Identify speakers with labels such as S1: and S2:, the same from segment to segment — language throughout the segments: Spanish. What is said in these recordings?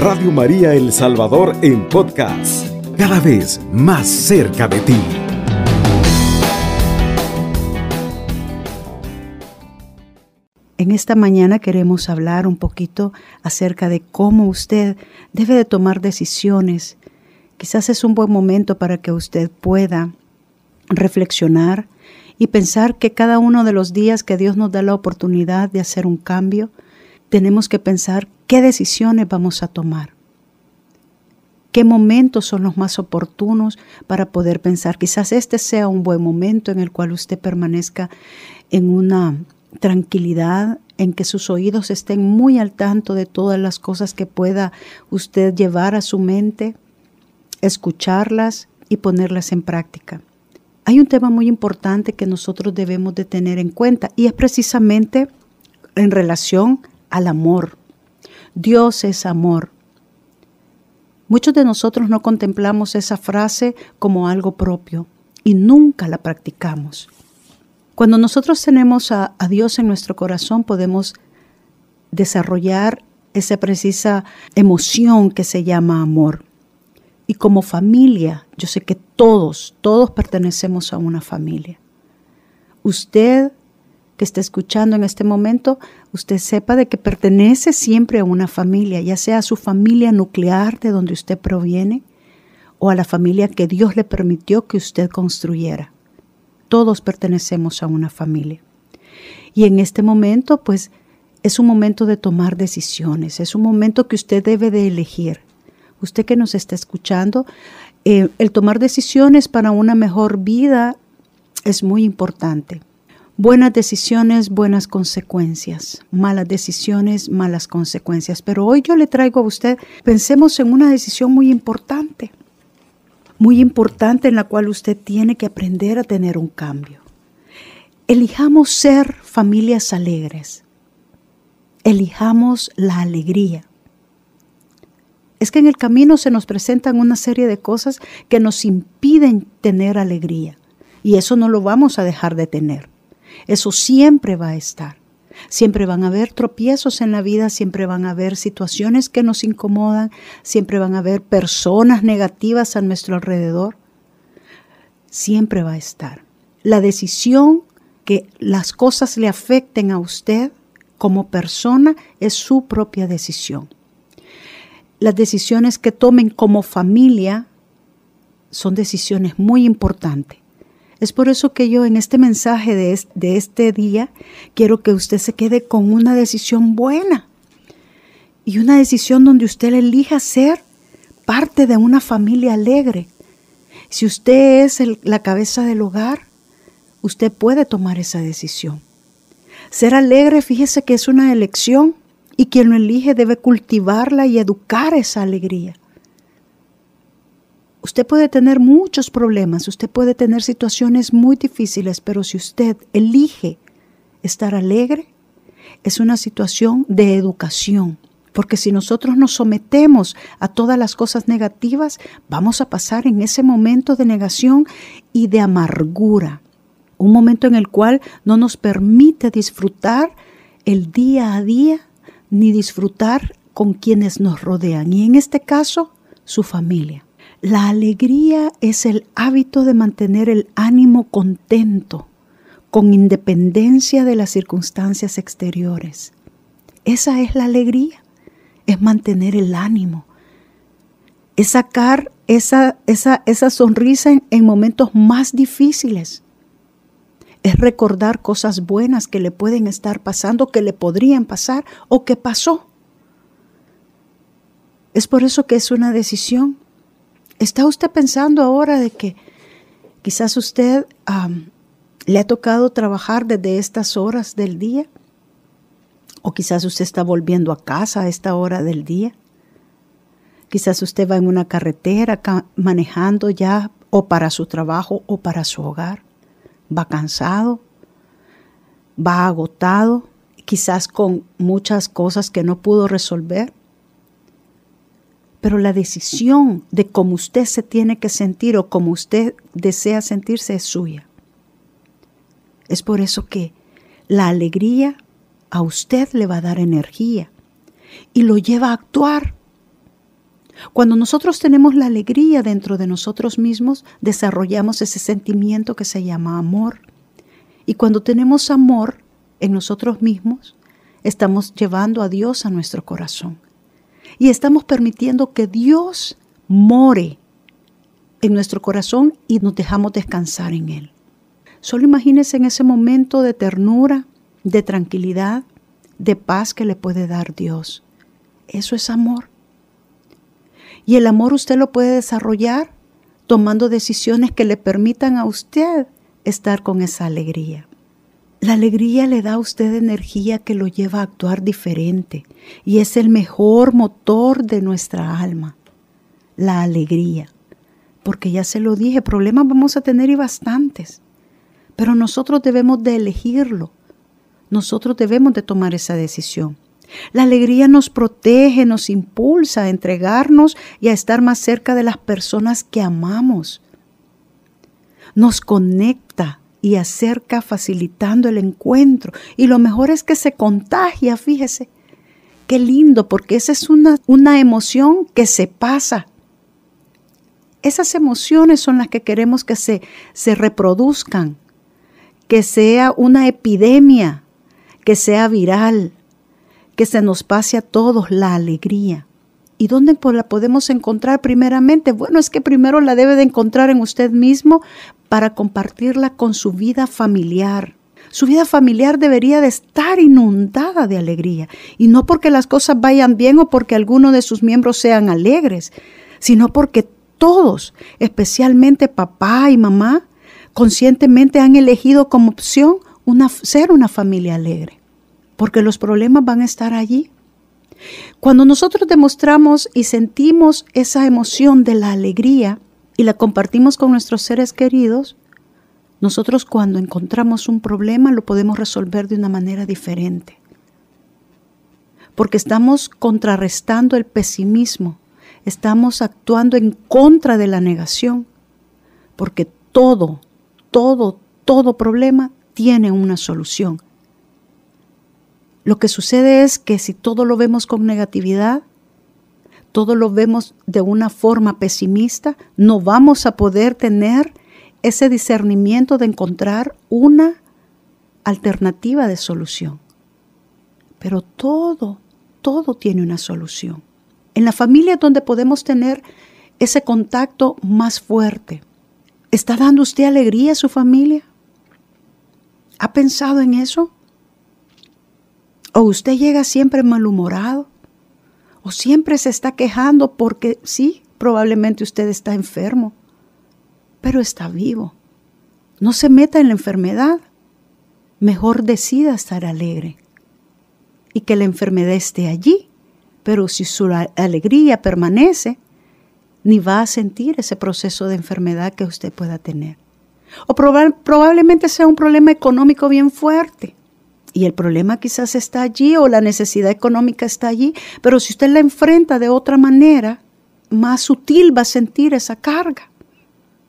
S1: Radio María El Salvador en podcast, cada vez más cerca de ti.
S2: En esta mañana queremos hablar un poquito acerca de cómo usted debe de tomar decisiones. Quizás es un buen momento para que usted pueda reflexionar y pensar que cada uno de los días que Dios nos da la oportunidad de hacer un cambio, tenemos que pensar qué decisiones vamos a tomar. ¿Qué momentos son los más oportunos para poder pensar? Quizás este sea un buen momento en el cual usted permanezca en una tranquilidad, en que sus oídos estén muy al tanto de todas las cosas que pueda usted llevar a su mente, escucharlas y ponerlas en práctica. Hay un tema muy importante que nosotros debemos de tener en cuenta y es precisamente en relación al amor. Dios es amor. Muchos de nosotros no contemplamos esa frase como algo propio y nunca la practicamos. Cuando nosotros tenemos a, Dios en nuestro corazón, podemos desarrollar esa precisa emoción que se llama amor. Y como familia, yo sé que todos, todos pertenecemos a una familia. Usted que está escuchando en este momento, usted sepa de que pertenece siempre a una familia, ya sea a su familia nuclear de donde usted proviene o a la familia que Dios le permitió que usted construyera todos pertenecemos a una familia. Y en este momento, pues, es un momento de tomar decisiones, es un momento que usted debe de elegir. Usted que nos está escuchando, eh, el tomar decisiones para una mejor vida es muy importante. Buenas decisiones, buenas consecuencias. Malas decisiones, malas consecuencias. Pero hoy yo le traigo a usted, pensemos en una decisión muy importante muy importante en la cual usted tiene que aprender a tener un cambio. Elijamos ser familias alegres. Elijamos la alegría. Es que en el camino se nos presentan una serie de cosas que nos impiden tener alegría. Y eso no lo vamos a dejar de tener. Eso siempre va a estar. Siempre van a haber tropiezos en la vida, siempre van a haber situaciones que nos incomodan, siempre van a haber personas negativas a nuestro alrededor. Siempre va a estar. La decisión que las cosas le afecten a usted como persona es su propia decisión. Las decisiones que tomen como familia son decisiones muy importantes. Es por eso que yo en este mensaje de, este día quiero que usted se quede con una decisión buena y una decisión donde usted elija ser parte de una familia alegre. Si usted es la cabeza del hogar, usted puede tomar esa decisión. Ser alegre, fíjese que es una elección y quien lo elige debe cultivarla y educar esa alegría. Usted puede tener muchos problemas, usted puede tener situaciones muy difíciles, pero si usted elige estar alegre, es una situación de educación. Porque si nosotros nos sometemos a todas las cosas negativas, vamos a pasar en ese momento de negación y de amargura. Un momento en el cual no nos permite disfrutar el día a día ni disfrutar con quienes nos rodean. Y en este caso, su familia. La alegría es el hábito de mantener el ánimo contento, con independencia de las circunstancias exteriores. Esa es la alegría, es mantener el ánimo, es sacar esa, esa, esa sonrisa en, en momentos más difíciles, es recordar cosas buenas que le pueden estar pasando, que le podrían pasar o que pasó. Es por eso que es una decisión ¿Está usted pensando ahora de que quizás usted le ha tocado trabajar desde estas horas del día? ¿O quizás usted está volviendo a casa a esta hora del día? Quizás usted va en una carretera manejando ya o para su trabajo o para su hogar. Va cansado, va agotado, quizás con muchas cosas que no pudo resolver pero la decisión de cómo usted se tiene que sentir o cómo usted desea sentirse es suya. Es por eso que la alegría a usted le va a dar energía y lo lleva a actuar. Cuando nosotros tenemos la alegría dentro de nosotros mismos, desarrollamos ese sentimiento que se llama amor. Y cuando tenemos amor en nosotros mismos, estamos llevando a Dios a nuestro corazón. Y estamos permitiendo que Dios more en nuestro corazón y nos dejamos descansar en Él. Solo imagínense en ese momento de ternura, de tranquilidad, de paz que le puede dar Dios. Eso es amor. Y el amor usted lo puede desarrollar tomando decisiones que le permitan a usted estar con esa alegría. La alegría le da a usted energía que lo lleva a actuar diferente y es el mejor motor de nuestra alma, la alegría. Porque ya se lo dije, problemas vamos a tener y bastantes, pero nosotros debemos de elegirlo, nosotros debemos de tomar esa decisión. La alegría nos protege, nos impulsa a entregarnos y a estar más cerca de las personas que amamos. Nos conecta y acerca facilitando el encuentro. Y lo mejor es que se contagia, fíjese. Qué lindo, porque esa es una, una emoción que se pasa. Esas emociones son las que queremos que se, se reproduzcan, que sea una epidemia, que sea viral, que se nos pase a todos la alegría. ¿Y dónde la podemos encontrar primeramente? Bueno, es que primero la debe de encontrar en usted mismo para compartirla con su vida familiar. Su vida familiar debería de estar inundada de alegría, y no porque las cosas vayan bien o porque alguno de sus miembros sean alegres, sino porque todos, especialmente papá y mamá, conscientemente han elegido como opción ser una familia alegre, porque los problemas van a estar allí. Cuando nosotros demostramos y sentimos esa emoción de la alegría, y la compartimos con nuestros seres queridos, nosotros cuando encontramos un problema lo podemos resolver de una manera diferente. Porque estamos contrarrestando el pesimismo, estamos actuando en contra de la negación, porque todo, todo, todo problema tiene una solución. Lo que sucede es que si todo lo vemos con negatividad, todo lo vemos de una forma pesimista, no vamos a poder tener ese discernimiento de encontrar una alternativa de solución. Pero todo, todo tiene una solución. En la familia es donde podemos tener ese contacto más fuerte. ¿Está dando usted alegría a su familia? ¿Ha pensado en eso? ¿O usted llega siempre malhumorado? O siempre se está quejando porque sí, probablemente usted está enfermo, pero está vivo. No se meta en la enfermedad. Mejor decida estar alegre y que la enfermedad esté allí, pero si su alegría permanece, ni va a sentir ese proceso de enfermedad que usted pueda tener. O probablemente sea un problema económico bien fuerte y el problema quizás está allí o la necesidad económica está allí, pero si usted la enfrenta de otra manera, más sutil va a sentir esa carga,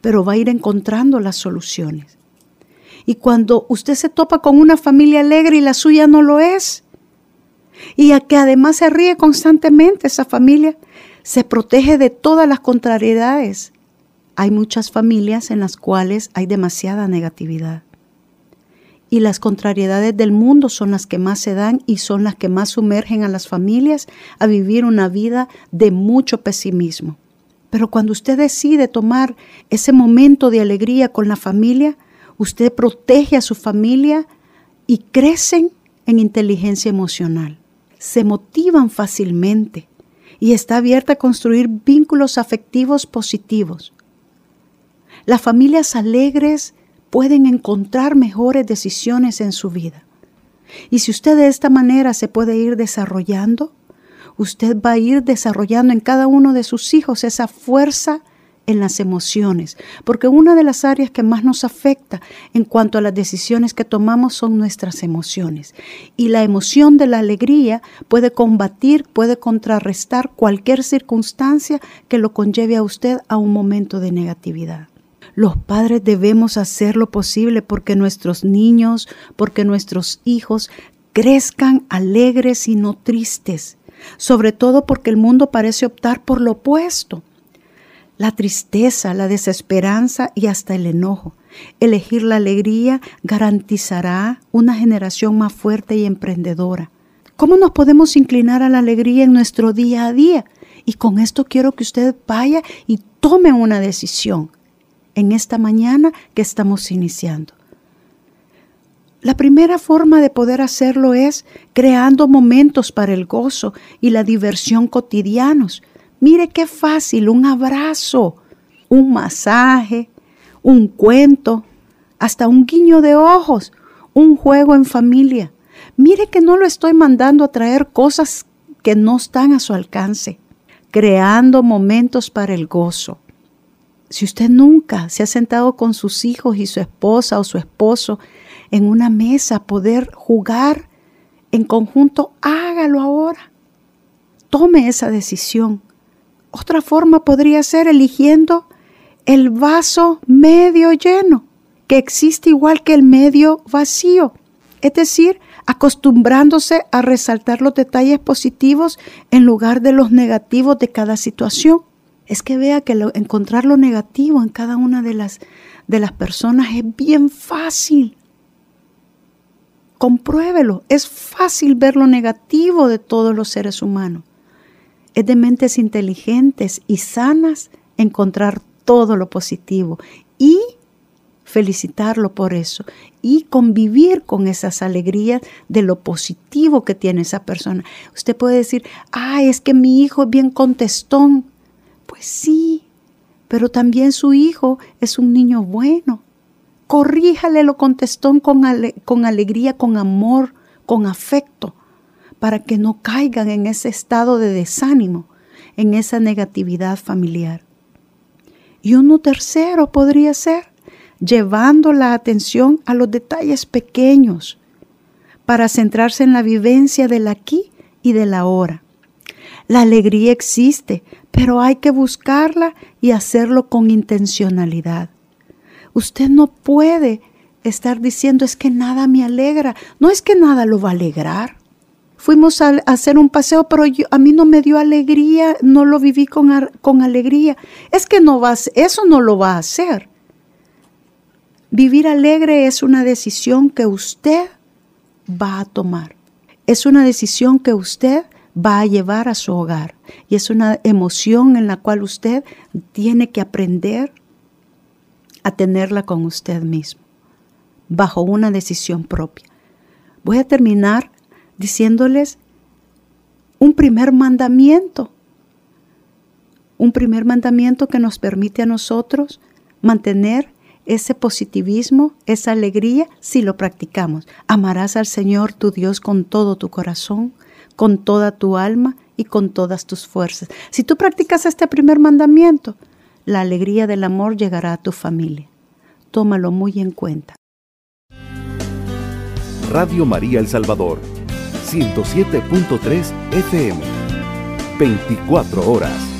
S2: pero va a ir encontrando las soluciones. Y cuando usted se topa con una familia alegre y la suya no lo es, y a que además se ríe constantemente esa familia, se protege de todas las contrariedades. Hay muchas familias en las cuales hay demasiada negatividad y las contrariedades del mundo son las que más se dan y son las que más sumergen a las familias a vivir una vida de mucho pesimismo. Pero cuando usted decide tomar ese momento de alegría con la familia, usted protege a su familia y crecen en inteligencia emocional. Se motivan fácilmente y está abierta a construir vínculos afectivos positivos. Las familias alegres pueden encontrar mejores decisiones en su vida. Y si usted de esta manera se puede ir desarrollando, usted va a ir desarrollando en cada uno de sus hijos esa fuerza en las emociones, porque una de las áreas que más nos afecta en cuanto a las decisiones que tomamos son nuestras emociones. Y la emoción de la alegría puede combatir, puede contrarrestar cualquier circunstancia que lo conlleve a usted a un momento de negatividad. Los padres debemos hacer lo posible porque nuestros niños, porque nuestros hijos crezcan alegres y no tristes, sobre todo porque el mundo parece optar por lo opuesto. La tristeza, la desesperanza y hasta el enojo. Elegir la alegría garantizará una generación más fuerte y emprendedora. ¿Cómo nos podemos inclinar a la alegría en nuestro día a día? Y con esto quiero que usted vaya y tome una decisión en esta mañana que estamos iniciando. La primera forma de poder hacerlo es creando momentos para el gozo y la diversión cotidianos. Mire qué fácil, un abrazo, un masaje, un cuento, hasta un guiño de ojos, un juego en familia. Mire que no lo estoy mandando a traer cosas que no están a su alcance, creando momentos para el gozo. Si usted nunca se ha sentado con sus hijos y su esposa o su esposo en una mesa, poder jugar en conjunto, hágalo ahora. Tome esa decisión. Otra forma podría ser eligiendo el vaso medio lleno, que existe igual que el medio vacío. Es decir, acostumbrándose a resaltar los detalles positivos en lugar de los negativos de cada situación es que vea que encontrar lo negativo en cada una de las, de las personas es bien fácil. Compruébelo, es fácil ver lo negativo de todos los seres humanos. Es de mentes inteligentes y sanas encontrar todo lo positivo y felicitarlo por eso y convivir con esas alegrías de lo positivo que tiene esa persona. Usted puede decir, ay, es que mi hijo es bien contestón. Pues sí, pero también su hijo es un niño bueno. Corríjale lo contestó con, con alegría, con amor, con afecto, para que no caigan en ese estado de desánimo, en esa negatividad familiar. Y uno tercero podría ser llevando la atención a los detalles pequeños para centrarse en la vivencia del aquí y del ahora. La alegría existe, pero hay que buscarla y hacerlo con intencionalidad. Usted no puede estar diciendo es que nada me alegra. No es que nada lo va a alegrar. Fuimos a, hacer un paseo, pero a mí no me dio alegría, no lo viví con, con alegría. Es que no va, eso no lo va a hacer. Vivir alegre es una decisión que usted va a tomar. Es una decisión que usted va a llevar a su hogar. Y es una emoción en la cual usted tiene que aprender a tenerla con usted mismo, bajo una decisión propia. Voy a terminar diciéndoles un primer mandamiento, un primer mandamiento que nos permite a nosotros mantener ese positivismo, esa alegría, si lo practicamos. Amarás al Señor tu Dios con todo tu corazón, con toda tu alma y con todas tus fuerzas. Si tú practicas este primer mandamiento, la alegría del amor llegará a tu familia. Tómalo muy en cuenta.
S1: Radio María El Salvador, 107.3 FM, 24 horas.